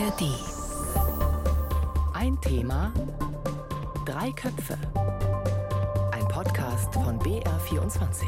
ARD. Ein Thema, drei Köpfe. Ein Podcast von BR24.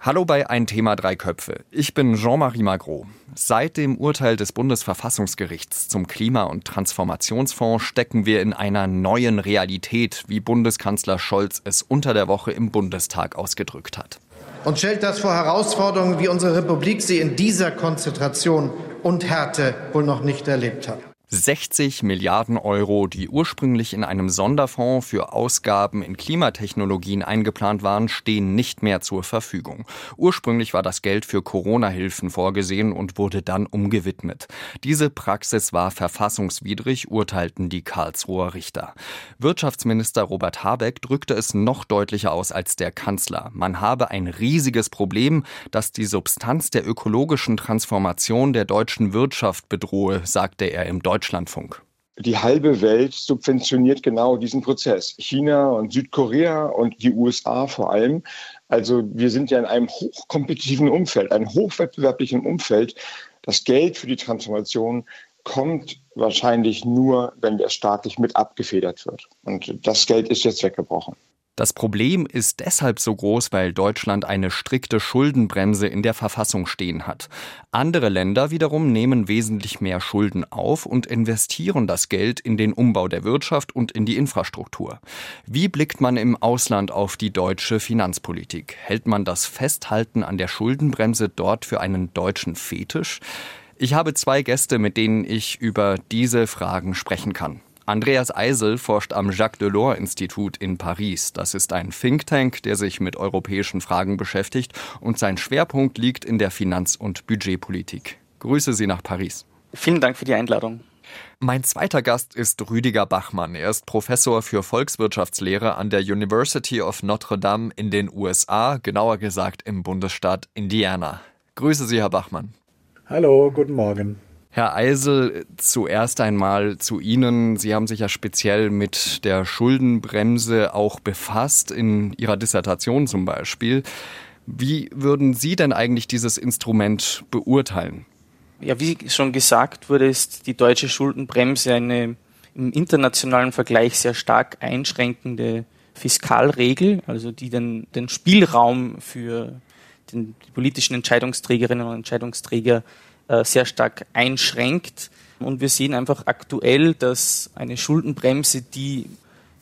Hallo bei Ein Thema Drei Köpfe. Ich bin Jean-Marie Magro. Seit dem Urteil des Bundesverfassungsgerichts zum Klima- und Transformationsfonds stecken wir in einer neuen Realität, wie Bundeskanzler Scholz es unter der Woche im Bundestag ausgedrückt hat. Und stellt das vor Herausforderungen, wie unsere Republik sie in dieser Konzentration und Härte wohl noch nicht erlebt hat. 60 Milliarden Euro, die ursprünglich in einem Sonderfonds für Ausgaben in Klimatechnologien eingeplant waren, stehen nicht mehr zur Verfügung. Ursprünglich war das Geld für Corona-Hilfen vorgesehen und wurde dann umgewidmet. Diese Praxis war verfassungswidrig, urteilten die Karlsruher Richter. Wirtschaftsminister Robert Habeck drückte es noch deutlicher aus als der Kanzler. Man habe ein riesiges Problem, das die Substanz der ökologischen Transformation der deutschen Wirtschaft bedrohe, sagte er im Deutschen Deutschlandfunk. Die halbe Welt subventioniert genau diesen Prozess. China und Südkorea und die USA vor allem. Also wir sind ja in einem hochkompetitiven Umfeld, einem hochwettbewerblichen Umfeld. Das Geld für die Transformation kommt wahrscheinlich nur, wenn der staatlich mit abgefedert wird. Und das Geld ist jetzt weggebrochen. Das Problem ist deshalb so groß, weil Deutschland eine strikte Schuldenbremse in der Verfassung stehen hat. Andere Länder wiederum nehmen wesentlich mehr Schulden auf und investieren das Geld in den Umbau der Wirtschaft und in die Infrastruktur. Wie blickt man im Ausland auf die deutsche Finanzpolitik? Hält man das Festhalten an der Schuldenbremse dort für einen deutschen Fetisch? Ich habe zwei Gäste, mit denen ich über diese Fragen sprechen kann. Andreas Eisel forscht am Jacques Delors Institut in Paris. Das ist ein Think Tank, der sich mit europäischen Fragen beschäftigt und sein Schwerpunkt liegt in der Finanz- und Budgetpolitik. Grüße Sie nach Paris. Vielen Dank für die Einladung. Mein zweiter Gast ist Rüdiger Bachmann. Er ist Professor für Volkswirtschaftslehre an der University of Notre Dame in den USA, genauer gesagt im Bundesstaat Indiana. Grüße Sie, Herr Bachmann. Hallo, guten Morgen. Herr Eisel, zuerst einmal zu Ihnen. Sie haben sich ja speziell mit der Schuldenbremse auch befasst, in Ihrer Dissertation zum Beispiel. Wie würden Sie denn eigentlich dieses Instrument beurteilen? Ja, wie schon gesagt wurde, ist die deutsche Schuldenbremse eine im internationalen Vergleich sehr stark einschränkende Fiskalregel, also die den, den Spielraum für den, die politischen Entscheidungsträgerinnen und Entscheidungsträger sehr stark einschränkt. Und wir sehen einfach aktuell, dass eine Schuldenbremse, die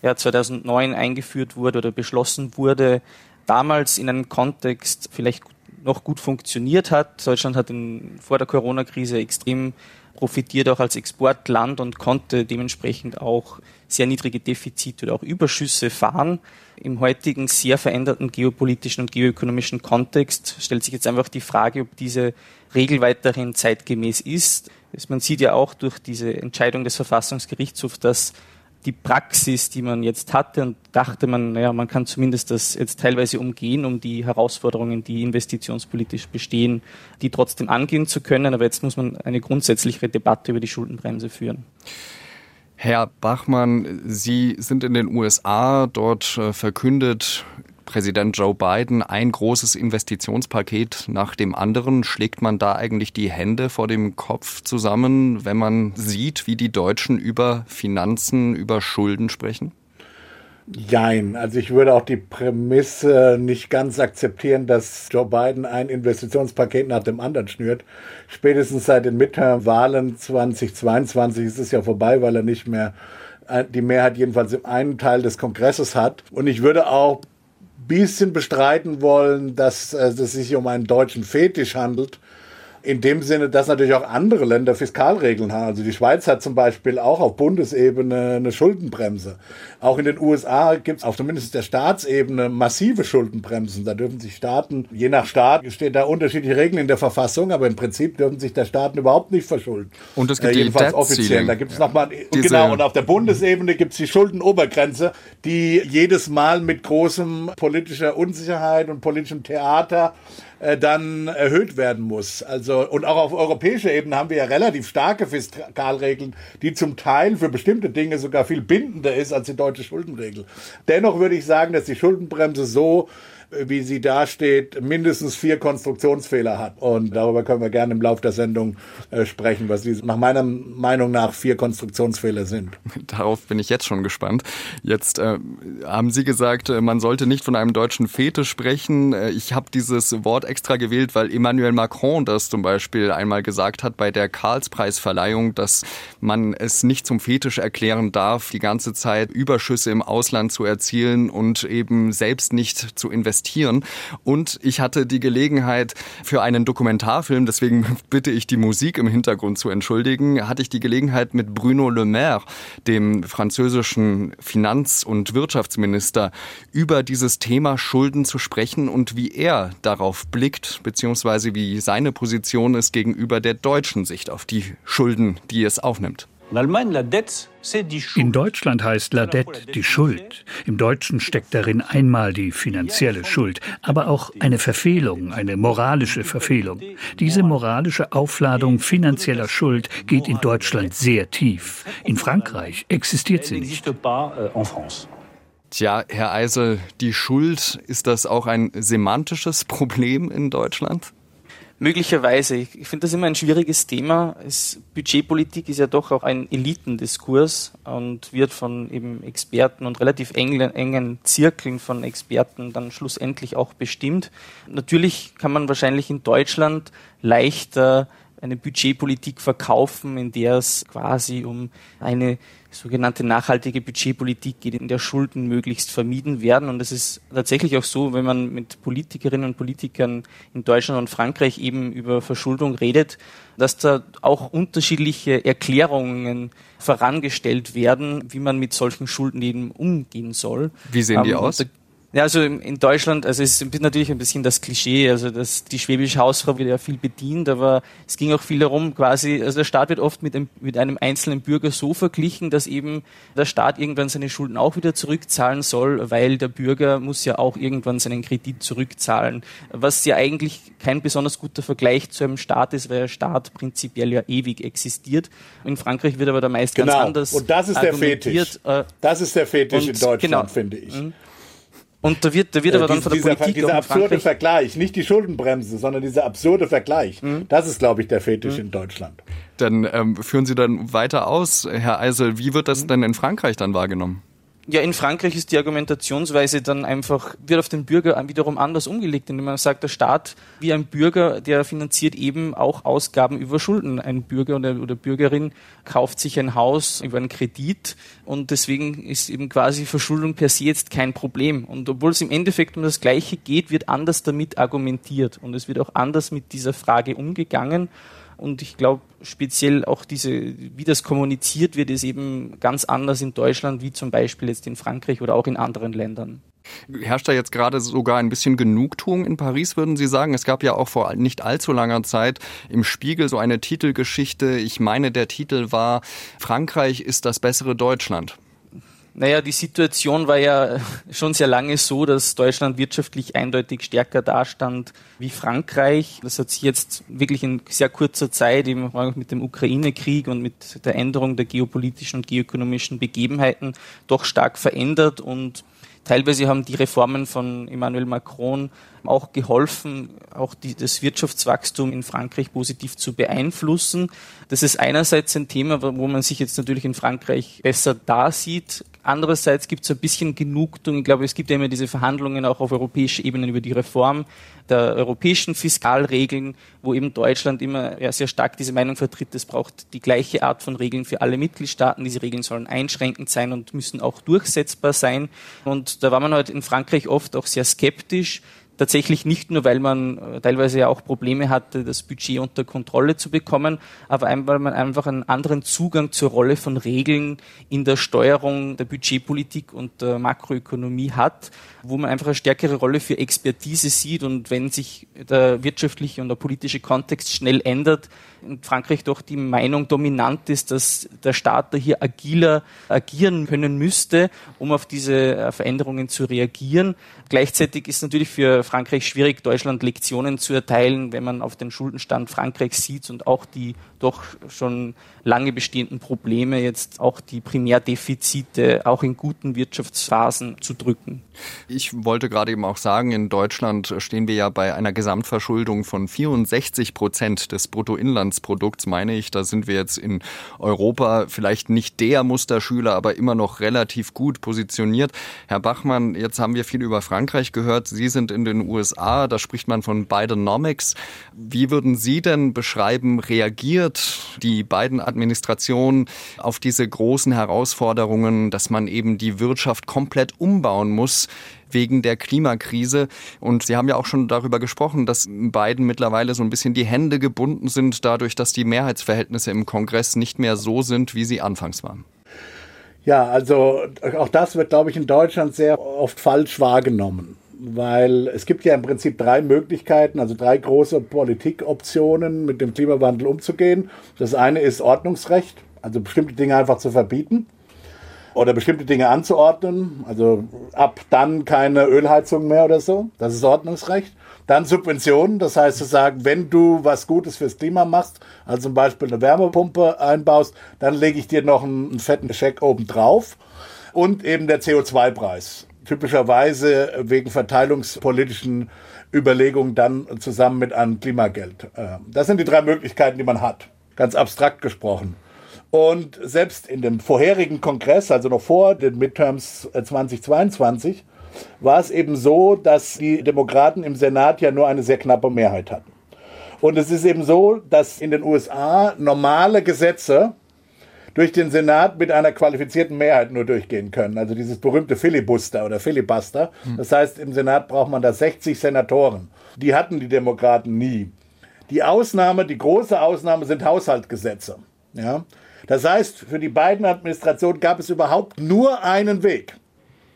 ja 2009 eingeführt wurde oder beschlossen wurde, damals in einem Kontext vielleicht noch gut funktioniert hat. Deutschland hat in, vor der Corona-Krise extrem profitiert auch als Exportland und konnte dementsprechend auch sehr niedrige Defizite oder auch Überschüsse fahren. Im heutigen sehr veränderten geopolitischen und geoökonomischen Kontext stellt sich jetzt einfach die Frage, ob diese Regel weiterhin zeitgemäß ist. Man sieht ja auch durch diese Entscheidung des Verfassungsgerichtshofs, dass die Praxis, die man jetzt hatte und dachte man, naja, man kann zumindest das jetzt teilweise umgehen, um die Herausforderungen, die investitionspolitisch bestehen, die trotzdem angehen zu können. Aber jetzt muss man eine grundsätzlichere Debatte über die Schuldenbremse führen. Herr Bachmann, Sie sind in den USA. Dort äh, verkündet Präsident Joe Biden ein großes Investitionspaket nach dem anderen. Schlägt man da eigentlich die Hände vor dem Kopf zusammen, wenn man sieht, wie die Deutschen über Finanzen, über Schulden sprechen? Jein. Also ich würde auch die Prämisse nicht ganz akzeptieren, dass Joe Biden ein Investitionspaket nach dem anderen schnürt. Spätestens seit den Midterm-Wahlen 2022 ist es ja vorbei, weil er nicht mehr äh, die Mehrheit jedenfalls im einen Teil des Kongresses hat. Und ich würde auch bisschen bestreiten wollen, dass äh, es sich um einen deutschen Fetisch handelt in dem Sinne, dass natürlich auch andere Länder Fiskalregeln haben. Also die Schweiz hat zum Beispiel auch auf Bundesebene eine Schuldenbremse. Auch in den USA gibt es auf zumindest der Staatsebene massive Schuldenbremsen. Da dürfen sich Staaten, je nach Staat stehen da unterschiedliche Regeln in der Verfassung, aber im Prinzip dürfen sich der Staaten überhaupt nicht verschulden. Und es gibt äh, jedenfalls offiziell. Da gibt es nochmal, genau, und auf der Bundesebene gibt es die Schuldenobergrenze, die jedes Mal mit großem politischer Unsicherheit und politischem Theater äh, dann erhöht werden muss. Also und auch auf europäischer Ebene haben wir ja relativ starke Fiskalregeln, die zum Teil für bestimmte Dinge sogar viel bindender ist als die deutsche Schuldenregel. Dennoch würde ich sagen, dass die Schuldenbremse so wie sie dasteht, mindestens vier Konstruktionsfehler hat. Und darüber können wir gerne im Laufe der Sendung äh, sprechen, was diese nach meiner Meinung nach vier Konstruktionsfehler sind. Darauf bin ich jetzt schon gespannt. Jetzt äh, haben Sie gesagt, äh, man sollte nicht von einem deutschen Fetisch sprechen. Äh, ich habe dieses Wort extra gewählt, weil Emmanuel Macron das zum Beispiel einmal gesagt hat bei der Karlspreisverleihung, dass man es nicht zum Fetisch erklären darf, die ganze Zeit Überschüsse im Ausland zu erzielen und eben selbst nicht zu investieren investieren. Und ich hatte die Gelegenheit für einen Dokumentarfilm, deswegen bitte ich die Musik im Hintergrund zu entschuldigen, hatte ich die Gelegenheit mit Bruno Le Maire, dem französischen Finanz- und Wirtschaftsminister, über dieses Thema Schulden zu sprechen und wie er darauf blickt, beziehungsweise wie seine Position ist gegenüber der deutschen Sicht auf die Schulden, die es aufnimmt. In Deutschland heißt La Dette die Schuld. Im Deutschen steckt darin einmal die finanzielle Schuld, aber auch eine Verfehlung, eine moralische Verfehlung. Diese moralische Aufladung finanzieller Schuld geht in Deutschland sehr tief. In Frankreich existiert sie nicht. Tja, Herr Eisel, die Schuld, ist das auch ein semantisches Problem in Deutschland? Möglicherweise. Ich finde das immer ein schwieriges Thema. Es, Budgetpolitik ist ja doch auch ein Elitendiskurs und wird von eben Experten und relativ engen, engen Zirkeln von Experten dann schlussendlich auch bestimmt. Natürlich kann man wahrscheinlich in Deutschland leichter eine Budgetpolitik verkaufen, in der es quasi um eine sogenannte nachhaltige Budgetpolitik geht, in der Schulden möglichst vermieden werden. Und es ist tatsächlich auch so, wenn man mit Politikerinnen und Politikern in Deutschland und Frankreich eben über Verschuldung redet, dass da auch unterschiedliche Erklärungen vorangestellt werden, wie man mit solchen Schulden eben umgehen soll. Wie sehen die ähm, aus? Ja, also in Deutschland, also es ist natürlich ein bisschen das Klischee, also dass die schwäbische Hausfrau wird ja viel bedient, aber es ging auch viel darum, quasi, also der Staat wird oft mit einem, mit einem einzelnen Bürger so verglichen, dass eben der Staat irgendwann seine Schulden auch wieder zurückzahlen soll, weil der Bürger muss ja auch irgendwann seinen Kredit zurückzahlen, was ja eigentlich kein besonders guter Vergleich zu einem Staat ist, weil der Staat prinzipiell ja ewig existiert. In Frankreich wird aber da meist genau. ganz anders Und das ist der Fetisch. Äh, das ist der Fetisch in Deutschland, genau. finde ich. Mhm. Und da wird, da wird äh, aber dann von der dieser, Politik dieser absurde Vergleich, nicht die Schuldenbremse, sondern dieser absurde Vergleich. Mhm. Das ist, glaube ich, der Fetisch mhm. in Deutschland. Dann ähm, führen Sie dann weiter aus, Herr Eisel. Wie wird das mhm. denn in Frankreich dann wahrgenommen? Ja, in Frankreich ist die Argumentationsweise dann einfach, wird auf den Bürger wiederum anders umgelegt, indem man sagt, der Staat wie ein Bürger, der finanziert eben auch Ausgaben über Schulden. Ein Bürger oder, Bürgerin kauft sich ein Haus über einen Kredit und deswegen ist eben quasi Verschuldung per se jetzt kein Problem. Und obwohl es im Endeffekt um das Gleiche geht, wird anders damit argumentiert und es wird auch anders mit dieser Frage umgegangen. Und ich glaube, speziell auch diese, wie das kommuniziert wird, ist eben ganz anders in Deutschland wie zum Beispiel jetzt in Frankreich oder auch in anderen Ländern. Herrscht da jetzt gerade sogar ein bisschen Genugtuung in Paris, würden Sie sagen? Es gab ja auch vor nicht allzu langer Zeit im Spiegel so eine Titelgeschichte. Ich meine, der Titel war Frankreich ist das bessere Deutschland. Naja, die Situation war ja schon sehr lange so, dass Deutschland wirtschaftlich eindeutig stärker dastand wie Frankreich. Das hat sich jetzt wirklich in sehr kurzer Zeit, eben mit dem Ukraine-Krieg und mit der Änderung der geopolitischen und geoökonomischen Begebenheiten doch stark verändert und Teilweise haben die Reformen von Emmanuel Macron auch geholfen, auch die, das Wirtschaftswachstum in Frankreich positiv zu beeinflussen. Das ist einerseits ein Thema, wo man sich jetzt natürlich in Frankreich besser da sieht. Andererseits gibt es ein bisschen Genugtuung. Ich glaube, es gibt ja immer diese Verhandlungen auch auf europäischer Ebene über die Reform der europäischen Fiskalregeln, wo eben Deutschland immer sehr stark diese Meinung vertritt, es braucht die gleiche Art von Regeln für alle Mitgliedstaaten. Diese Regeln sollen einschränkend sein und müssen auch durchsetzbar sein. Und da war man halt in Frankreich oft auch sehr skeptisch tatsächlich nicht nur, weil man äh, teilweise ja auch Probleme hatte, das Budget unter Kontrolle zu bekommen, aber weil man einfach einen anderen Zugang zur Rolle von Regeln in der Steuerung der Budgetpolitik und der Makroökonomie hat, wo man einfach eine stärkere Rolle für Expertise sieht und wenn sich der wirtschaftliche und der politische Kontext schnell ändert, in Frankreich doch die Meinung dominant ist, dass der Staat da hier agiler agieren können müsste, um auf diese äh, Veränderungen zu reagieren. Gleichzeitig ist natürlich für Frankreich schwierig, Deutschland Lektionen zu erteilen, wenn man auf den Schuldenstand Frankreichs sieht und auch die doch schon lange bestehenden Probleme, jetzt auch die Primärdefizite auch in guten Wirtschaftsphasen zu drücken. Ich wollte gerade eben auch sagen, in Deutschland stehen wir ja bei einer Gesamtverschuldung von 64 Prozent des Bruttoinlandsprodukts, meine ich. Da sind wir jetzt in Europa vielleicht nicht der Musterschüler, aber immer noch relativ gut positioniert. Herr Bachmann, jetzt haben wir viel über Frankreich gehört. Sie sind in den USA, da spricht man von Bidenomics. Wie würden Sie denn beschreiben, reagiert die beiden Administrationen auf diese großen Herausforderungen, dass man eben die Wirtschaft komplett umbauen muss? wegen der Klimakrise. Und Sie haben ja auch schon darüber gesprochen, dass beiden mittlerweile so ein bisschen die Hände gebunden sind, dadurch, dass die Mehrheitsverhältnisse im Kongress nicht mehr so sind, wie sie anfangs waren. Ja, also auch das wird, glaube ich, in Deutschland sehr oft falsch wahrgenommen weil es gibt ja im Prinzip drei Möglichkeiten, also drei große Politikoptionen, mit dem Klimawandel umzugehen. Das eine ist Ordnungsrecht, also bestimmte Dinge einfach zu verbieten oder bestimmte Dinge anzuordnen, also ab dann keine Ölheizung mehr oder so, das ist Ordnungsrecht. Dann Subventionen, das heißt zu sagen, wenn du was Gutes fürs Klima machst, also zum Beispiel eine Wärmepumpe einbaust, dann lege ich dir noch einen, einen fetten Scheck oben drauf. Und eben der CO2-Preis typischerweise wegen verteilungspolitischen Überlegungen dann zusammen mit einem Klimageld. Äh, das sind die drei Möglichkeiten, die man hat, ganz abstrakt gesprochen. Und selbst in dem vorherigen Kongress, also noch vor den Midterms 2022, äh, war es eben so, dass die Demokraten im Senat ja nur eine sehr knappe Mehrheit hatten. Und es ist eben so, dass in den USA normale Gesetze durch den Senat mit einer qualifizierten Mehrheit nur durchgehen können. Also dieses berühmte Filibuster oder Filibuster. Hm. Das heißt, im Senat braucht man da 60 Senatoren. Die hatten die Demokraten nie. Die Ausnahme, die große Ausnahme sind Haushaltsgesetze. Ja? Das heißt, für die beiden Administrationen gab es überhaupt nur einen Weg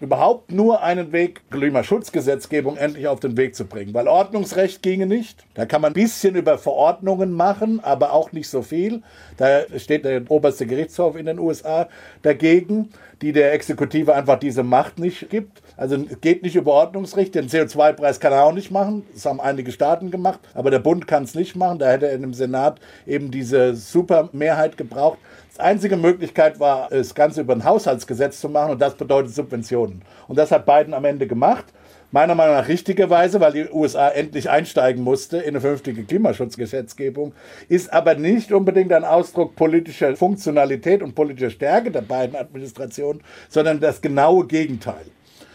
überhaupt nur einen Weg, Klimaschutzgesetzgebung endlich auf den Weg zu bringen. Weil Ordnungsrecht ginge nicht. Da kann man ein bisschen über Verordnungen machen, aber auch nicht so viel. Da steht der oberste Gerichtshof in den USA dagegen, die der Exekutive einfach diese Macht nicht gibt. Also geht nicht über Ordnungsrecht. Den CO2-Preis kann er auch nicht machen. Das haben einige Staaten gemacht. Aber der Bund kann es nicht machen. Da hätte er im Senat eben diese Supermehrheit gebraucht. Die einzige Möglichkeit war, das Ganze über ein Haushaltsgesetz zu machen und das bedeutet Subventionen. Und das hat Biden am Ende gemacht. Meiner Meinung nach richtigerweise, weil die USA endlich einsteigen musste in eine vernünftige Klimaschutzgesetzgebung, ist aber nicht unbedingt ein Ausdruck politischer Funktionalität und politischer Stärke der beiden Administrationen, sondern das genaue Gegenteil.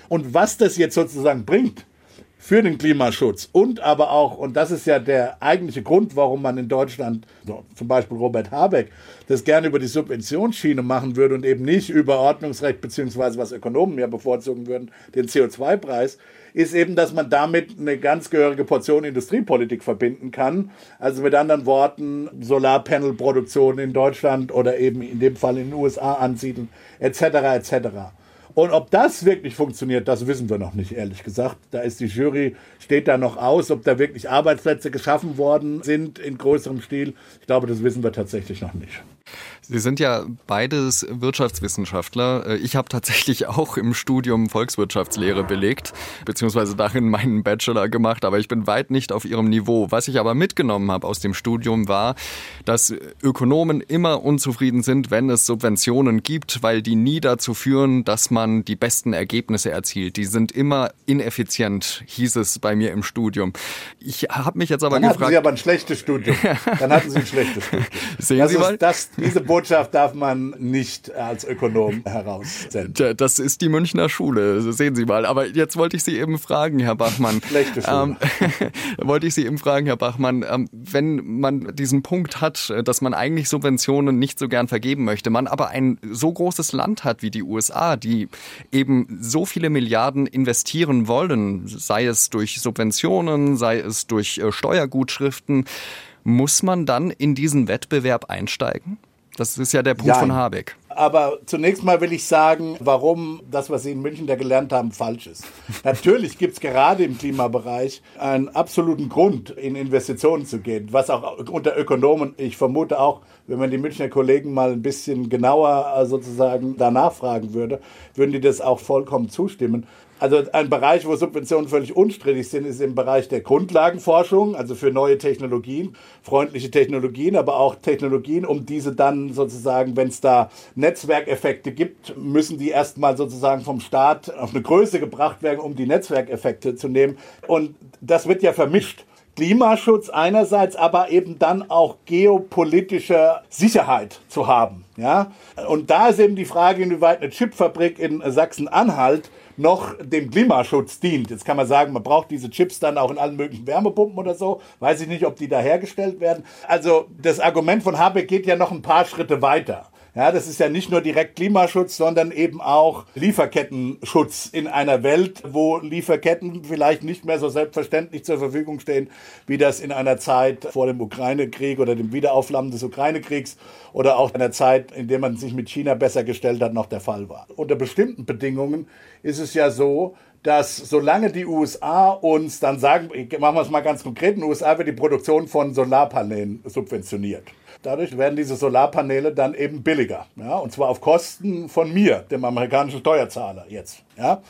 Und was das jetzt sozusagen bringt, für den Klimaschutz und aber auch, und das ist ja der eigentliche Grund, warum man in Deutschland, so, zum Beispiel Robert Habeck, das gerne über die Subventionsschiene machen würde und eben nicht über Ordnungsrecht, beziehungsweise was Ökonomen ja bevorzugen würden, den CO2-Preis, ist eben, dass man damit eine ganz gehörige Portion Industriepolitik verbinden kann. Also mit anderen Worten, Solarpanelproduktion in Deutschland oder eben in dem Fall in den USA ansiedeln, etc., etc. Und ob das wirklich funktioniert, das wissen wir noch nicht, ehrlich gesagt. Da ist die Jury, steht da noch aus, ob da wirklich Arbeitsplätze geschaffen worden sind in größerem Stil. Ich glaube, das wissen wir tatsächlich noch nicht. Sie sind ja beides Wirtschaftswissenschaftler. Äh, ich habe tatsächlich auch im Studium Volkswirtschaftslehre belegt, beziehungsweise darin meinen Bachelor gemacht, aber ich bin weit nicht auf Ihrem Niveau. Was ich aber mitgenommen habe aus dem Studium war, dass Ökonomen immer unzufrieden sind, wenn es Subventionen gibt, weil die nie dazu führen, dass man die besten Ergebnisse erzielt. Die sind immer ineffizient, hieß es bei mir im Studium. Ich habe mich jetzt aber Dann gefragt. Hatten Sie aber ein schlechtes Studium. Dann hatten Sie ein schlechtes Studium. Sehen das Sie mal? Das, diese Botschaft darf man nicht als Ökonom heraussenden. Tja, das ist die Münchner Schule, sehen Sie mal. Aber jetzt wollte ich Sie eben fragen, Herr Bachmann. Schlechte Schule. Ähm, wollte ich Sie eben fragen, Herr Bachmann, ähm, wenn man diesen Punkt hat, dass man eigentlich Subventionen nicht so gern vergeben möchte, man aber ein so großes Land hat wie die USA, die eben so viele Milliarden investieren wollen, sei es durch Subventionen, sei es durch äh, Steuergutschriften, muss man dann in diesen Wettbewerb einsteigen? Das ist ja der Punkt ja, von Habeck. Aber zunächst mal will ich sagen, warum das, was Sie in München da gelernt haben, falsch ist. Natürlich gibt es gerade im Klimabereich einen absoluten Grund, in Investitionen zu gehen, was auch unter Ökonomen, ich vermute auch, wenn man die Münchner Kollegen mal ein bisschen genauer äh, sozusagen danach fragen würde, würden die das auch vollkommen zustimmen. Also ein Bereich, wo Subventionen völlig unstrittig sind, ist im Bereich der Grundlagenforschung, also für neue Technologien, freundliche Technologien, aber auch Technologien, um diese dann sozusagen, wenn es da Netzwerkeffekte gibt, müssen die erstmal sozusagen vom Staat auf eine Größe gebracht werden, um die Netzwerkeffekte zu nehmen. Und das wird ja vermischt. Klimaschutz einerseits, aber eben dann auch geopolitische Sicherheit zu haben. Ja? Und da ist eben die Frage, inwieweit eine Chipfabrik in Sachsen-Anhalt noch dem Klimaschutz dient. Jetzt kann man sagen, man braucht diese Chips dann auch in allen möglichen Wärmepumpen oder so. Weiß ich nicht, ob die da hergestellt werden. Also das Argument von Habeck geht ja noch ein paar Schritte weiter. Ja, das ist ja nicht nur direkt Klimaschutz, sondern eben auch Lieferkettenschutz in einer Welt, wo Lieferketten vielleicht nicht mehr so selbstverständlich zur Verfügung stehen, wie das in einer Zeit vor dem Ukraine-Krieg oder dem Wiederaufflammen des Ukraine-Kriegs oder auch in einer Zeit, in der man sich mit China besser gestellt hat, noch der Fall war. Unter bestimmten Bedingungen ist es ja so, dass solange die USA uns dann sagen, machen wir es mal ganz konkret, in den USA wird die Produktion von Solarpanelen subventioniert. Dadurch werden diese Solarpaneele dann eben billiger. Ja? Und zwar auf Kosten von mir, dem amerikanischen Steuerzahler jetzt. Ja?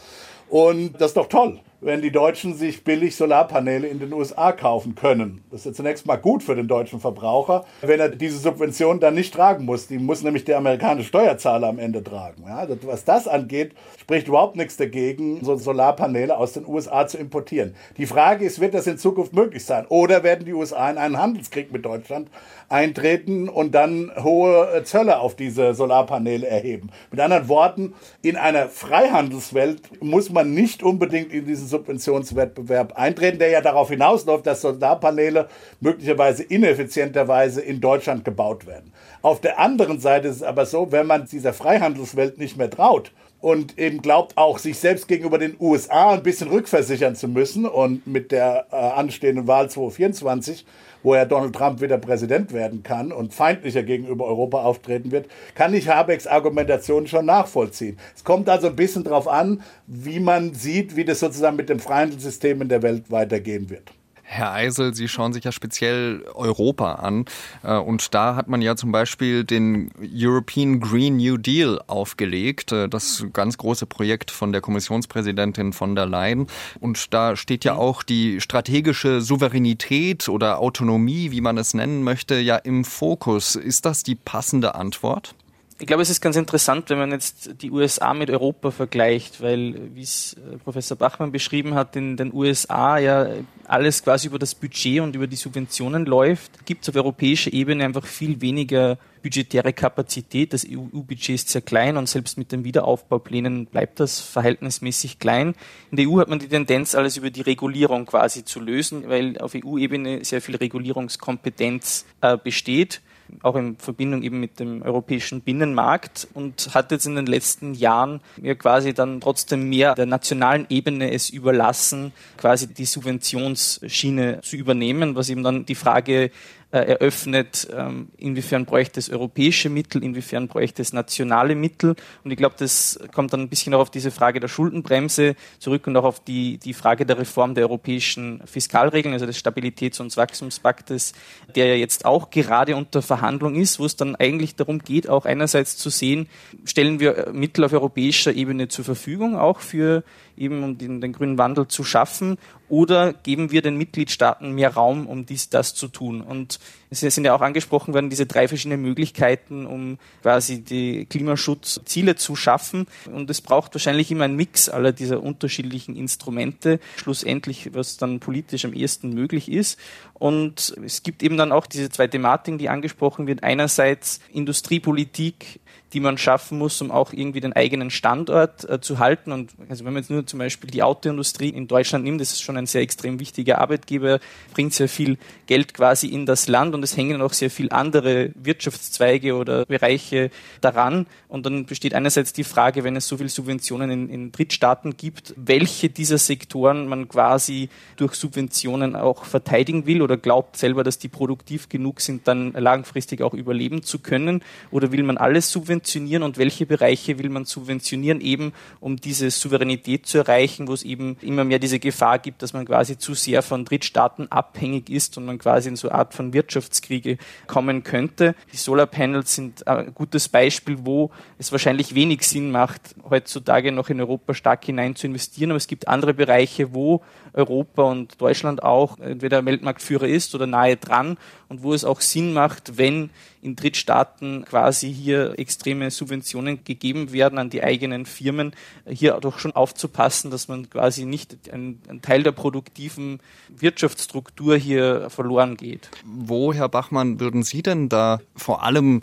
Und das ist doch toll wenn die Deutschen sich billig Solarpaneele in den USA kaufen können. Das ist ja zunächst mal gut für den deutschen Verbraucher, wenn er diese Subvention dann nicht tragen muss. Die muss nämlich der amerikanische Steuerzahler am Ende tragen. Ja, was das angeht, spricht überhaupt nichts dagegen, so Solarpaneele aus den USA zu importieren. Die Frage ist, wird das in Zukunft möglich sein? Oder werden die USA in einen Handelskrieg mit Deutschland eintreten und dann hohe Zölle auf diese Solarpaneele erheben? Mit anderen Worten, in einer Freihandelswelt muss man nicht unbedingt in diesen Subventionswettbewerb eintreten, der ja darauf hinausläuft, dass Solarpaneele möglicherweise ineffizienterweise in Deutschland gebaut werden. Auf der anderen Seite ist es aber so, wenn man dieser Freihandelswelt nicht mehr traut und eben glaubt auch, sich selbst gegenüber den USA ein bisschen rückversichern zu müssen und mit der äh, anstehenden Wahl 2024 wo ja Donald Trump wieder Präsident werden kann und feindlicher gegenüber Europa auftreten wird, kann ich Habecks Argumentation schon nachvollziehen. Es kommt also ein bisschen darauf an, wie man sieht, wie das sozusagen mit dem Freihandelssystem in der Welt weitergehen wird. Herr Eisel, Sie schauen sich ja speziell Europa an. Äh, und da hat man ja zum Beispiel den European Green New Deal aufgelegt. Äh, das ganz große Projekt von der Kommissionspräsidentin von der Leyen. Und da steht ja auch die strategische Souveränität oder Autonomie, wie man es nennen möchte, ja im Fokus. Ist das die passende Antwort? Ich glaube, es ist ganz interessant, wenn man jetzt die USA mit Europa vergleicht, weil, wie es äh, Professor Bachmann beschrieben hat, in den USA ja alles quasi über das Budget und über die Subventionen läuft, gibt es auf europäischer Ebene einfach viel weniger budgetäre Kapazität. Das EU-Budget ist sehr klein und selbst mit den Wiederaufbauplänen bleibt das verhältnismäßig klein. In der EU hat man die Tendenz, alles über die Regulierung quasi zu lösen, weil auf EU-Ebene sehr viel Regulierungskompetenz äh, besteht auch in Verbindung eben mit dem europäischen Binnenmarkt und hat jetzt in den letzten Jahren ja quasi dann trotzdem mehr der nationalen Ebene es überlassen, quasi die Subventionsschiene zu übernehmen, was eben dann die Frage eröffnet, ähm, inwiefern bräuchte es europäische Mittel, inwiefern bräuchte es nationale Mittel. Und ich glaube, das kommt dann ein bisschen auch auf diese Frage der Schuldenbremse zurück und auch auf die, die Frage der Reform der europäischen Fiskalregeln, also des Stabilitäts- und Wachstumspaktes, der ja jetzt auch gerade unter Verhandlung ist, wo es dann eigentlich darum geht, auch einerseits zu sehen, stellen wir Mittel auf europäischer Ebene zur Verfügung, auch für eben um den, den grünen Wandel zu schaffen oder geben wir den Mitgliedstaaten mehr Raum, um dies, das zu tun? Und es sind ja auch angesprochen worden, diese drei verschiedenen Möglichkeiten, um quasi die Klimaschutzziele zu schaffen. Und es braucht wahrscheinlich immer einen Mix aller dieser unterschiedlichen Instrumente, schlussendlich, was dann politisch am ehesten möglich ist. Und es gibt eben dann auch diese zwei Thematiken, die angesprochen wird. Einerseits Industriepolitik, die man schaffen muss, um auch irgendwie den eigenen Standort äh, zu halten. Und also wenn man jetzt nur zum Beispiel die Autoindustrie in Deutschland nimmt, das ist schon ein sehr extrem wichtiger Arbeitgeber, bringt sehr viel Geld quasi in das Land und es hängen auch sehr viele andere Wirtschaftszweige oder Bereiche daran. Und dann besteht einerseits die Frage, wenn es so viele Subventionen in, in Drittstaaten gibt, welche dieser Sektoren man quasi durch Subventionen auch verteidigen will oder glaubt selber, dass die produktiv genug sind, dann langfristig auch überleben zu können? Oder will man alles subventionieren? Subventionieren und welche Bereiche will man subventionieren, eben um diese Souveränität zu erreichen, wo es eben immer mehr diese Gefahr gibt, dass man quasi zu sehr von Drittstaaten abhängig ist und man quasi in so eine Art von Wirtschafts Wirtschaftskriege kommen könnte. Die Solarpanels sind ein gutes Beispiel, wo es wahrscheinlich wenig Sinn macht, heutzutage noch in Europa stark hinein zu investieren. Aber es gibt andere Bereiche, wo Europa und Deutschland auch entweder Weltmarktführer ist oder nahe dran und wo es auch Sinn macht, wenn in Drittstaaten quasi hier extreme Subventionen gegeben werden an die eigenen Firmen, hier doch schon aufzupassen, dass man quasi nicht ein, ein Teil der produktiven Wirtschaftsstruktur hier verloren geht. Wo, Herr Bachmann, würden Sie denn da vor allem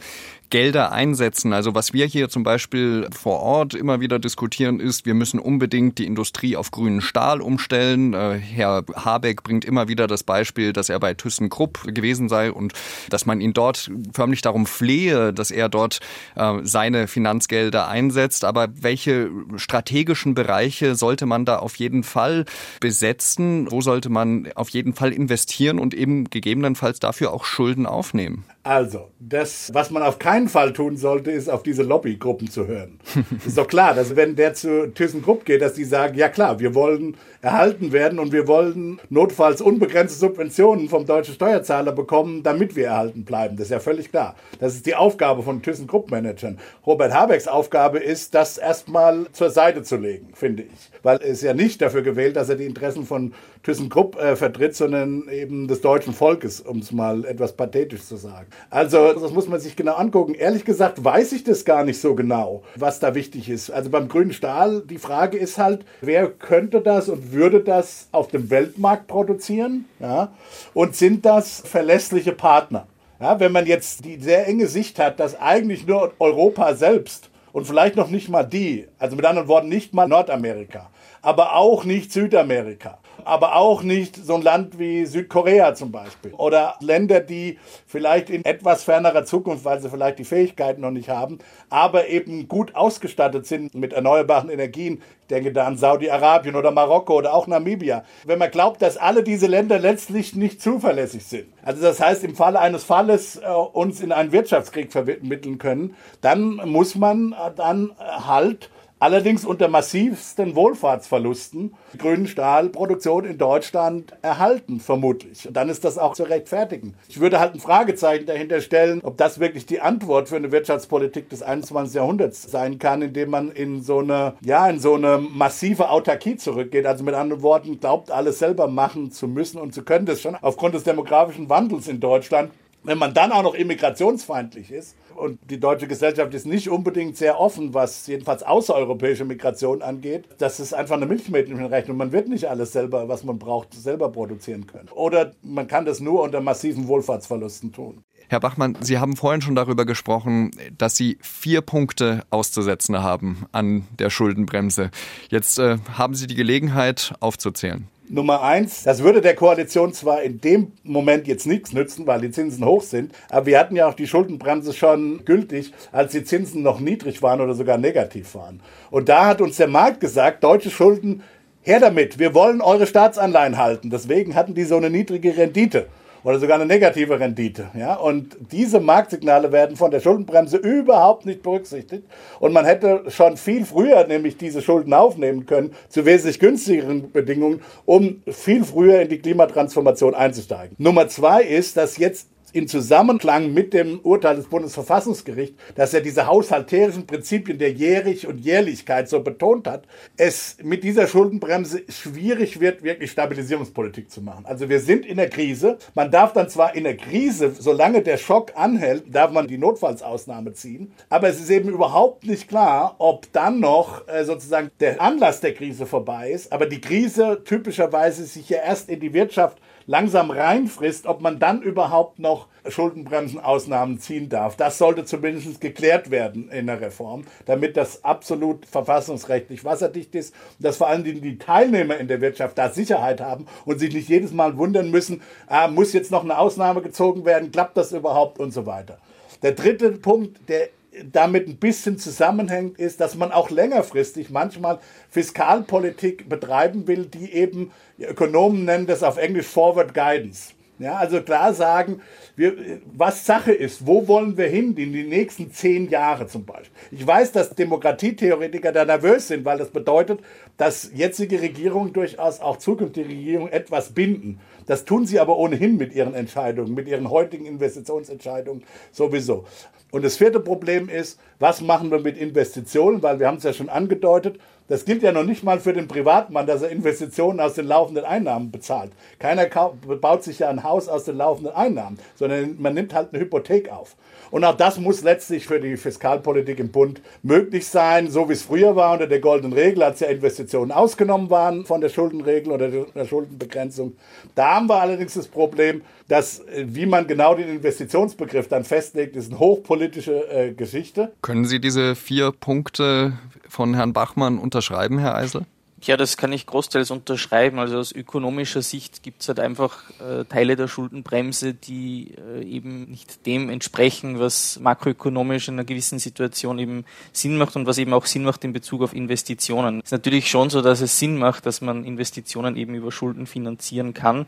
Gelder einsetzen. Also was wir hier zum Beispiel vor Ort immer wieder diskutieren ist, wir müssen unbedingt die Industrie auf grünen Stahl umstellen. Äh, Herr Habeck bringt immer wieder das Beispiel, dass er bei ThyssenKrupp gewesen sei und dass man ihn dort förmlich darum flehe, dass er dort äh, seine Finanzgelder einsetzt. Aber welche strategischen Bereiche sollte man da auf jeden Fall besetzen? Wo sollte man auf jeden Fall investieren und eben gegebenenfalls dafür auch Schulden aufnehmen? Also, das, was man auf keinen Fall tun sollte, ist auf diese Lobbygruppen zu hören. ist doch klar, dass wenn der zu ThyssenKrupp geht, dass die sagen, ja klar, wir wollen erhalten werden und wir wollen notfalls unbegrenzte Subventionen vom deutschen Steuerzahler bekommen, damit wir erhalten bleiben. Das ist ja völlig klar. Das ist die Aufgabe von ThyssenKrupp-Managern. Robert Habecks Aufgabe ist, das erstmal zur Seite zu legen, finde ich. Weil er ist ja nicht dafür gewählt, dass er die Interessen von ThyssenKrupp äh, vertritt, sondern eben des deutschen Volkes, um es mal etwas pathetisch zu sagen. Also das muss man sich genau angucken. Ehrlich gesagt weiß ich das gar nicht so genau, was da wichtig ist. Also beim grünen Stahl, die Frage ist halt, wer könnte das und würde das auf dem Weltmarkt produzieren? Ja? Und sind das verlässliche Partner? Ja, wenn man jetzt die sehr enge Sicht hat, dass eigentlich nur Europa selbst und vielleicht noch nicht mal die, also mit anderen Worten nicht mal Nordamerika, aber auch nicht Südamerika aber auch nicht so ein Land wie Südkorea zum Beispiel. Oder Länder, die vielleicht in etwas fernerer Zukunft, weil sie vielleicht die Fähigkeiten noch nicht haben, aber eben gut ausgestattet sind mit erneuerbaren Energien. Ich denke da an Saudi-Arabien oder Marokko oder auch Namibia. Wenn man glaubt, dass alle diese Länder letztlich nicht zuverlässig sind, also das heißt im Falle eines Falles äh, uns in einen Wirtschaftskrieg vermitteln können, dann muss man äh, dann halt Allerdings unter massivsten Wohlfahrtsverlusten grünen Stahlproduktion in Deutschland erhalten, vermutlich. Und dann ist das auch zu rechtfertigen. Ich würde halt ein Fragezeichen dahinter stellen, ob das wirklich die Antwort für eine Wirtschaftspolitik des 21. Jahrhunderts sein kann, indem man in so eine, ja, in so eine massive Autarkie zurückgeht. Also mit anderen Worten, glaubt, alles selber machen zu müssen und zu können. Das schon aufgrund des demografischen Wandels in Deutschland. Wenn man dann auch noch immigrationsfeindlich ist, und die deutsche Gesellschaft ist nicht unbedingt sehr offen, was jedenfalls außereuropäische Migration angeht. Das ist einfach eine Milchmädchenrechnung. Man wird nicht alles selber, was man braucht, selber produzieren können. Oder man kann das nur unter massiven Wohlfahrtsverlusten tun. Herr Bachmann, Sie haben vorhin schon darüber gesprochen, dass Sie vier Punkte auszusetzen haben an der Schuldenbremse. Jetzt äh, haben Sie die Gelegenheit aufzuzählen. Nummer eins, das würde der Koalition zwar in dem Moment jetzt nichts nützen, weil die Zinsen hoch sind, aber wir hatten ja auch die Schuldenbremse schon gültig, als die Zinsen noch niedrig waren oder sogar negativ waren. Und da hat uns der Markt gesagt, deutsche Schulden, her damit, wir wollen eure Staatsanleihen halten. Deswegen hatten die so eine niedrige Rendite oder sogar eine negative Rendite. Ja? Und diese Marktsignale werden von der Schuldenbremse überhaupt nicht berücksichtigt. Und man hätte schon viel früher nämlich diese Schulden aufnehmen können, zu wesentlich günstigeren Bedingungen, um viel früher in die Klimatransformation einzusteigen. Nummer zwei ist, dass jetzt in Zusammenklang mit dem Urteil des Bundesverfassungsgerichts, dass er diese haushalterischen Prinzipien der Jährig und Jährlichkeit so betont hat, es mit dieser Schuldenbremse schwierig wird, wirklich Stabilisierungspolitik zu machen. Also wir sind in der Krise. Man darf dann zwar in der Krise, solange der Schock anhält, darf man die Notfallsausnahme ziehen, aber es ist eben überhaupt nicht klar, ob dann noch äh, sozusagen der Anlass der Krise vorbei ist, aber die Krise typischerweise sich ja erst in die Wirtschaft langsam reinfrisst, ob man dann überhaupt noch Schuldenbremsenausnahmen ziehen darf. Das sollte zumindest geklärt werden in der Reform, damit das absolut verfassungsrechtlich wasserdicht ist dass vor allem die Teilnehmer in der Wirtschaft da Sicherheit haben und sich nicht jedes Mal wundern müssen, ah, muss jetzt noch eine Ausnahme gezogen werden, klappt das überhaupt und so weiter. Der dritte Punkt, der damit ein bisschen zusammenhängt, ist, dass man auch längerfristig manchmal Fiskalpolitik betreiben will, die eben, Ökonomen nennen das auf Englisch Forward Guidance. Ja, also klar sagen, wir, was Sache ist, wo wollen wir hin in die nächsten zehn Jahre zum Beispiel. Ich weiß, dass Demokratietheoretiker da nervös sind, weil das bedeutet, dass jetzige Regierungen durchaus auch zukünftige Regierungen etwas binden. Das tun sie aber ohnehin mit ihren Entscheidungen, mit ihren heutigen Investitionsentscheidungen sowieso. Und das vierte Problem ist, was machen wir mit Investitionen? Weil wir haben es ja schon angedeutet, das gilt ja noch nicht mal für den Privatmann, dass er Investitionen aus den laufenden Einnahmen bezahlt. Keiner baut sich ja ein Haus aus den laufenden Einnahmen, sondern man nimmt halt eine Hypothek auf. Und auch das muss letztlich für die Fiskalpolitik im Bund möglich sein, so wie es früher war unter der goldenen Regel, als ja Investitionen ausgenommen waren von der Schuldenregel oder der Schuldenbegrenzung. Da haben wir allerdings das Problem, dass äh, wie man genau den Investitionsbegriff dann festlegt, ist eine hochpolitische äh, Geschichte. Können Sie diese vier Punkte von Herrn Bachmann unterschreiben, Herr Eisel? Ja, das kann ich großteils unterschreiben. Also aus ökonomischer Sicht gibt es halt einfach äh, Teile der Schuldenbremse, die äh, eben nicht dem entsprechen, was makroökonomisch in einer gewissen Situation eben Sinn macht und was eben auch Sinn macht in Bezug auf Investitionen. Es ist natürlich schon so, dass es Sinn macht, dass man Investitionen eben über Schulden finanzieren kann.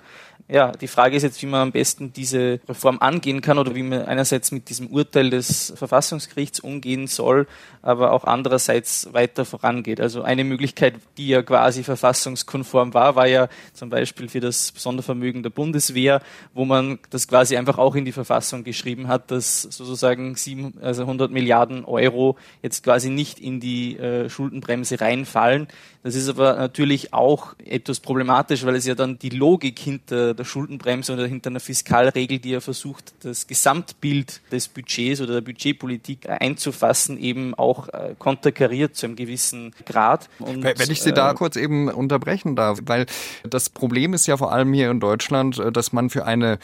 Ja, die Frage ist jetzt, wie man am besten diese Reform angehen kann oder wie man einerseits mit diesem Urteil des Verfassungsgerichts umgehen soll, aber auch andererseits weiter vorangeht. Also eine Möglichkeit, die ja quasi verfassungskonform war, war ja zum Beispiel für das Sondervermögen der Bundeswehr, wo man das quasi einfach auch in die Verfassung geschrieben hat, dass sozusagen sieben, also 100 Milliarden Euro jetzt quasi nicht in die äh, Schuldenbremse reinfallen. Das ist aber natürlich auch etwas problematisch, weil es ja dann die Logik hinter der Schuldenbremse oder hinter einer Fiskalregel, die ja versucht, das Gesamtbild des Budgets oder der Budgetpolitik einzufassen, eben auch äh, konterkariert zu einem gewissen Grad. Und, Wenn ich Sie da äh, kurz eben unterbrechen darf, weil das Problem ist ja vor allem hier in Deutschland, äh, dass man für eine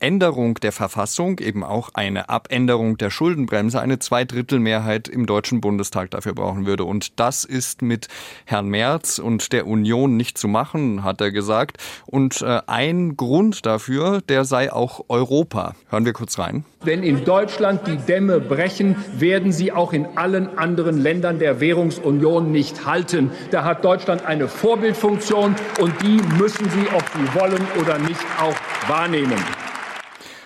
Änderung der Verfassung, eben auch eine Abänderung der Schuldenbremse, eine Zweidrittelmehrheit im Deutschen Bundestag dafür brauchen würde. Und das ist mit Herrn Merz und der Union nicht zu machen, hat er gesagt. Und äh, ein Grund dafür, der sei auch Europa. Hören wir kurz rein. Wenn in Deutschland die Dämme brechen, werden sie auch in allen anderen Ländern der Währungsunion nicht halten. Da hat Deutschland eine Vorbildfunktion und die müssen sie, ob sie wollen oder nicht, auch wahrnehmen.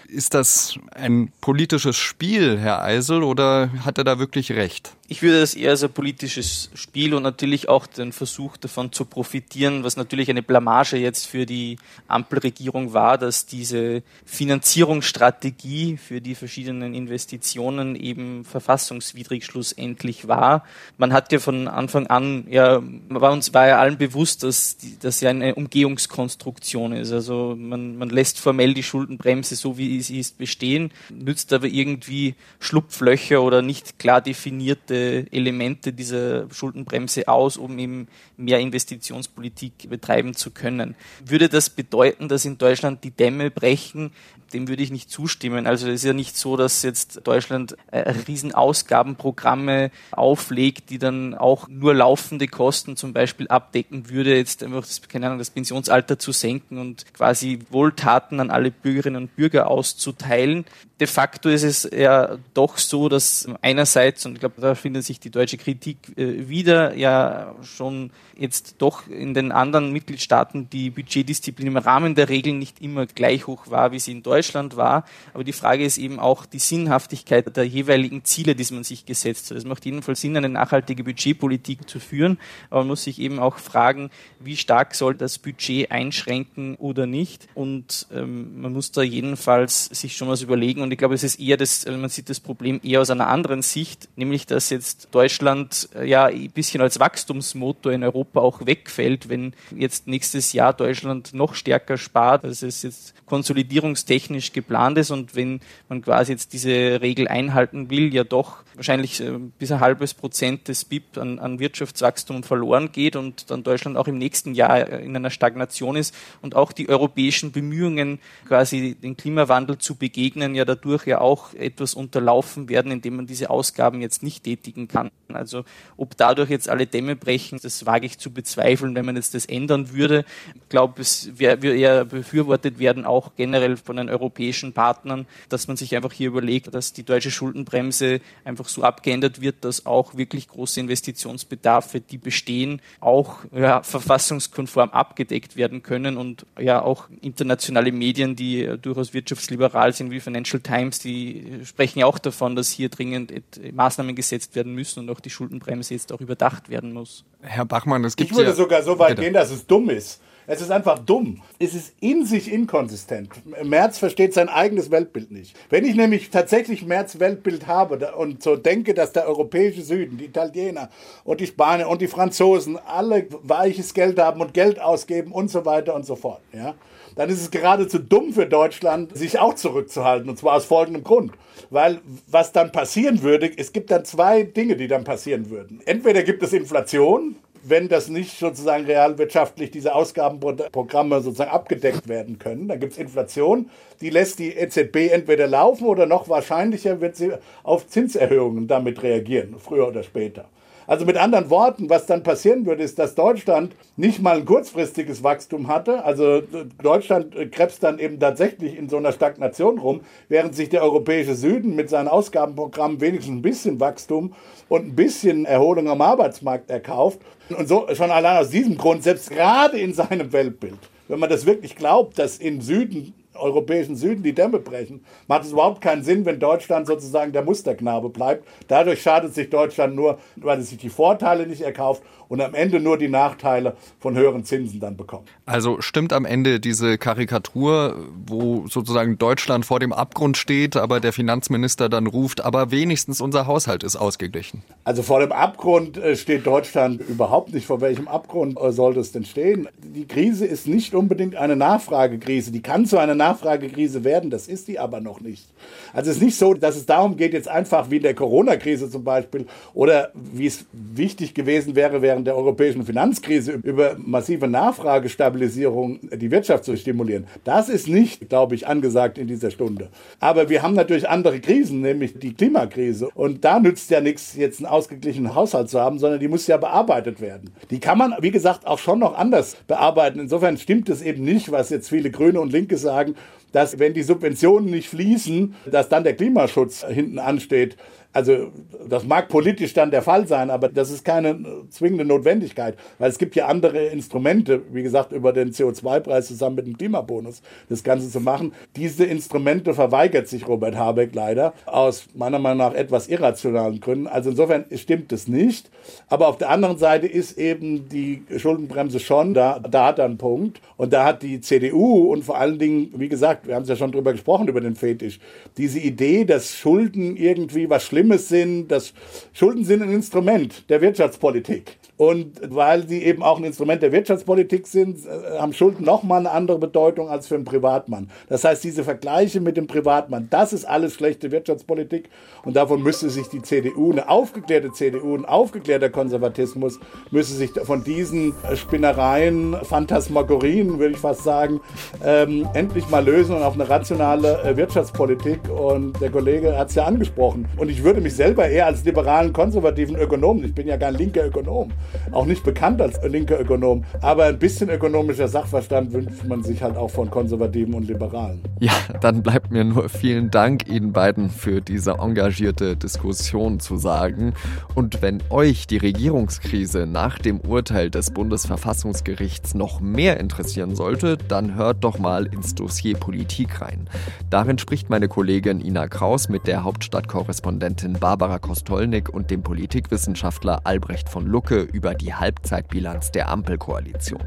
Ist das ein politisches Spiel, Herr Eisel, oder hat er da wirklich recht? Ich würde das eher als ein politisches Spiel und natürlich auch den Versuch davon zu profitieren, was natürlich eine Blamage jetzt für die Ampelregierung war, dass diese Finanzierungsstrategie für die verschiedenen Investitionen eben verfassungswidrig schlussendlich war. Man hat ja von Anfang an, ja, war uns war ja allen bewusst, dass das ja eine Umgehungskonstruktion ist. Also man, man lässt formell die Schuldenbremse so wie sie ist bestehen, nützt aber irgendwie Schlupflöcher oder nicht klar definierte bestimmte Elemente dieser Schuldenbremse aus, um eben mehr Investitionspolitik betreiben zu können. Würde das bedeuten, dass in Deutschland die Dämme brechen? dem würde ich nicht zustimmen. Also es ist ja nicht so, dass jetzt Deutschland äh, Riesenausgabenprogramme auflegt, die dann auch nur laufende Kosten zum Beispiel abdecken würde, jetzt einfach das, keine Ahnung, das Pensionsalter zu senken und quasi Wohltaten an alle Bürgerinnen und Bürger auszuteilen. De facto ist es ja doch so, dass einerseits, und ich glaube, da findet sich die deutsche Kritik äh, wieder, ja schon jetzt doch in den anderen Mitgliedstaaten die Budgetdisziplin im Rahmen der Regeln nicht immer gleich hoch war, wie sie in Deutschland war. Aber die Frage ist eben auch die Sinnhaftigkeit der jeweiligen Ziele, die man sich gesetzt hat. Es macht jedenfalls Sinn, eine nachhaltige Budgetpolitik zu führen, aber man muss sich eben auch fragen, wie stark soll das Budget einschränken oder nicht. Und ähm, man muss da jedenfalls sich schon was überlegen. Und ich glaube, es ist eher das, man sieht das Problem eher aus einer anderen Sicht, nämlich dass jetzt Deutschland äh, ja ein bisschen als Wachstumsmotor in Europa auch wegfällt, wenn jetzt nächstes Jahr Deutschland noch stärker spart, als es jetzt konsolidierungstechnisch geplant ist und wenn man quasi jetzt diese Regel einhalten will, ja doch wahrscheinlich äh, bis ein halbes Prozent des BIP an, an Wirtschaftswachstum verloren geht und dann Deutschland auch im nächsten Jahr in einer Stagnation ist und auch die europäischen Bemühungen, quasi den Klimawandel zu begegnen, ja dadurch ja auch etwas unterlaufen werden, indem man diese Ausgaben jetzt nicht tätigen kann. Also ob dadurch jetzt alle Dämme brechen, das wage ich zu bezweifeln, wenn man jetzt das ändern würde. Ich glaube, es würde eher befürwortet werden, auch generell von den europäischen Partnern, dass man sich einfach hier überlegt, dass die deutsche Schuldenbremse einfach einfach so abgeändert wird, dass auch wirklich große Investitionsbedarfe, die bestehen, auch ja, verfassungskonform abgedeckt werden können und ja auch internationale Medien, die durchaus wirtschaftsliberal sind, wie Financial Times, die sprechen ja auch davon, dass hier dringend Maßnahmen gesetzt werden müssen und auch die Schuldenbremse jetzt auch überdacht werden muss. Herr Bachmann, es gibt Ich würde ja sogar so weit Bitte. gehen, dass es dumm ist. Es ist einfach dumm. Es ist in sich inkonsistent. Merz versteht sein eigenes Weltbild nicht. Wenn ich nämlich tatsächlich Merz Weltbild habe und so denke, dass der europäische Süden, die Italiener und die Spanier und die Franzosen alle weiches Geld haben und Geld ausgeben und so weiter und so fort, ja, dann ist es geradezu dumm für Deutschland, sich auch zurückzuhalten. Und zwar aus folgendem Grund. Weil was dann passieren würde, es gibt dann zwei Dinge, die dann passieren würden. Entweder gibt es Inflation, wenn das nicht sozusagen realwirtschaftlich diese Ausgabenprogramme sozusagen abgedeckt werden können. Dann gibt es Inflation, die lässt die EZB entweder laufen oder noch wahrscheinlicher wird sie auf Zinserhöhungen damit reagieren, früher oder später. Also mit anderen Worten, was dann passieren würde, ist, dass Deutschland nicht mal ein kurzfristiges Wachstum hatte. Also Deutschland krebst dann eben tatsächlich in so einer Stagnation rum, während sich der europäische Süden mit seinen Ausgabenprogrammen wenigstens ein bisschen Wachstum und ein bisschen Erholung am Arbeitsmarkt erkauft. Und so schon allein aus diesem Grund, selbst gerade in seinem Weltbild, wenn man das wirklich glaubt, dass im Süden europäischen Süden die Dämme brechen, macht es überhaupt keinen Sinn, wenn Deutschland sozusagen der Musterknabe bleibt. Dadurch schadet sich Deutschland nur, weil es sich die Vorteile nicht erkauft und am Ende nur die Nachteile von höheren Zinsen dann bekommt. Also stimmt am Ende diese Karikatur, wo sozusagen Deutschland vor dem Abgrund steht, aber der Finanzminister dann ruft, aber wenigstens unser Haushalt ist ausgeglichen. Also vor dem Abgrund äh, steht Deutschland überhaupt nicht. Vor welchem Abgrund äh, sollte es denn stehen? Die Krise ist nicht unbedingt eine Nachfragekrise. Die kann zu einer Nachfragekrise werden, das ist die aber noch nicht. Also es ist nicht so, dass es darum geht, jetzt einfach wie in der Corona-Krise zum Beispiel oder wie es wichtig gewesen wäre, während der europäischen Finanzkrise über massive Nachfragestabilisierung die Wirtschaft zu stimulieren. Das ist nicht, glaube ich, angesagt in dieser Stunde. Aber wir haben natürlich andere Krisen, nämlich die Klimakrise. Und da nützt ja nichts, jetzt einen ausgeglichenen Haushalt zu haben, sondern die muss ja bearbeitet werden. Die kann man, wie gesagt, auch schon noch anders bearbeiten. Insofern stimmt es eben nicht, was jetzt viele Grüne und Linke sagen, dass wenn die Subventionen nicht fließen, dass dann der Klimaschutz hinten ansteht. Also das mag politisch dann der Fall sein, aber das ist keine zwingende Notwendigkeit, weil es gibt ja andere Instrumente, wie gesagt, über den CO2-Preis zusammen mit dem Klimabonus das Ganze zu machen. Diese Instrumente verweigert sich Robert Habeck leider aus meiner Meinung nach etwas irrationalen Gründen. Also insofern stimmt es nicht. Aber auf der anderen Seite ist eben die Schuldenbremse schon, da, da hat er einen Punkt. Und da hat die CDU und vor allen Dingen, wie gesagt, wir haben es ja schon drüber gesprochen, über den Fetisch, diese Idee, dass Schulden irgendwie was Schlimmes sind, dass Schulden sind ein Instrument der Wirtschaftspolitik. Und weil sie eben auch ein Instrument der Wirtschaftspolitik sind, äh, haben Schulden nochmal eine andere Bedeutung als für einen Privatmann. Das heißt, diese Vergleiche mit dem Privatmann, das ist alles schlechte Wirtschaftspolitik. Und davon müsste sich die CDU, eine aufgeklärte CDU, ein aufgeklärter Konservatismus, müsste sich von diesen Spinnereien, Phantasmagorien, würde ich fast sagen, ähm, endlich mal lösen und auf eine rationale äh, Wirtschaftspolitik. Und der Kollege hat es ja angesprochen. Und ich würde mich selber eher als liberalen, konservativen Ökonomen, ich bin ja kein linker Ökonom, auch nicht bekannt als linker Ökonom, aber ein bisschen ökonomischer Sachverstand wünscht man sich halt auch von Konservativen und Liberalen. Ja, dann bleibt mir nur vielen Dank Ihnen beiden für diese engagierte Diskussion zu sagen. Und wenn euch die Regierungskrise nach dem Urteil des Bundesverfassungsgerichts noch mehr interessieren sollte, dann hört doch mal ins Dossier Politik rein. Darin spricht meine Kollegin Ina Kraus mit der Hauptstadtkorrespondentin Barbara Kostolnik und dem Politikwissenschaftler Albrecht von Lucke über die Halbzeitbilanz der Ampelkoalition.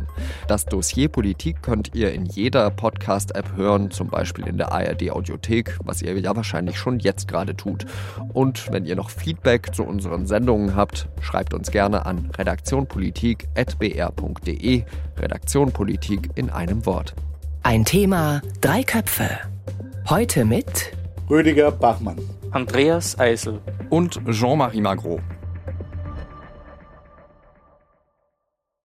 Das Dossier Politik könnt ihr in jeder Podcast-App hören, zum Beispiel in der ARD Audiothek, was ihr ja wahrscheinlich schon jetzt gerade tut. Und wenn ihr noch Feedback zu unseren Sendungen habt, schreibt uns gerne an redaktionpolitik.br.de. Redaktion Politik in einem Wort. Ein Thema, drei Köpfe. Heute mit Rüdiger Bachmann, Andreas Eisel und Jean-Marie Magro.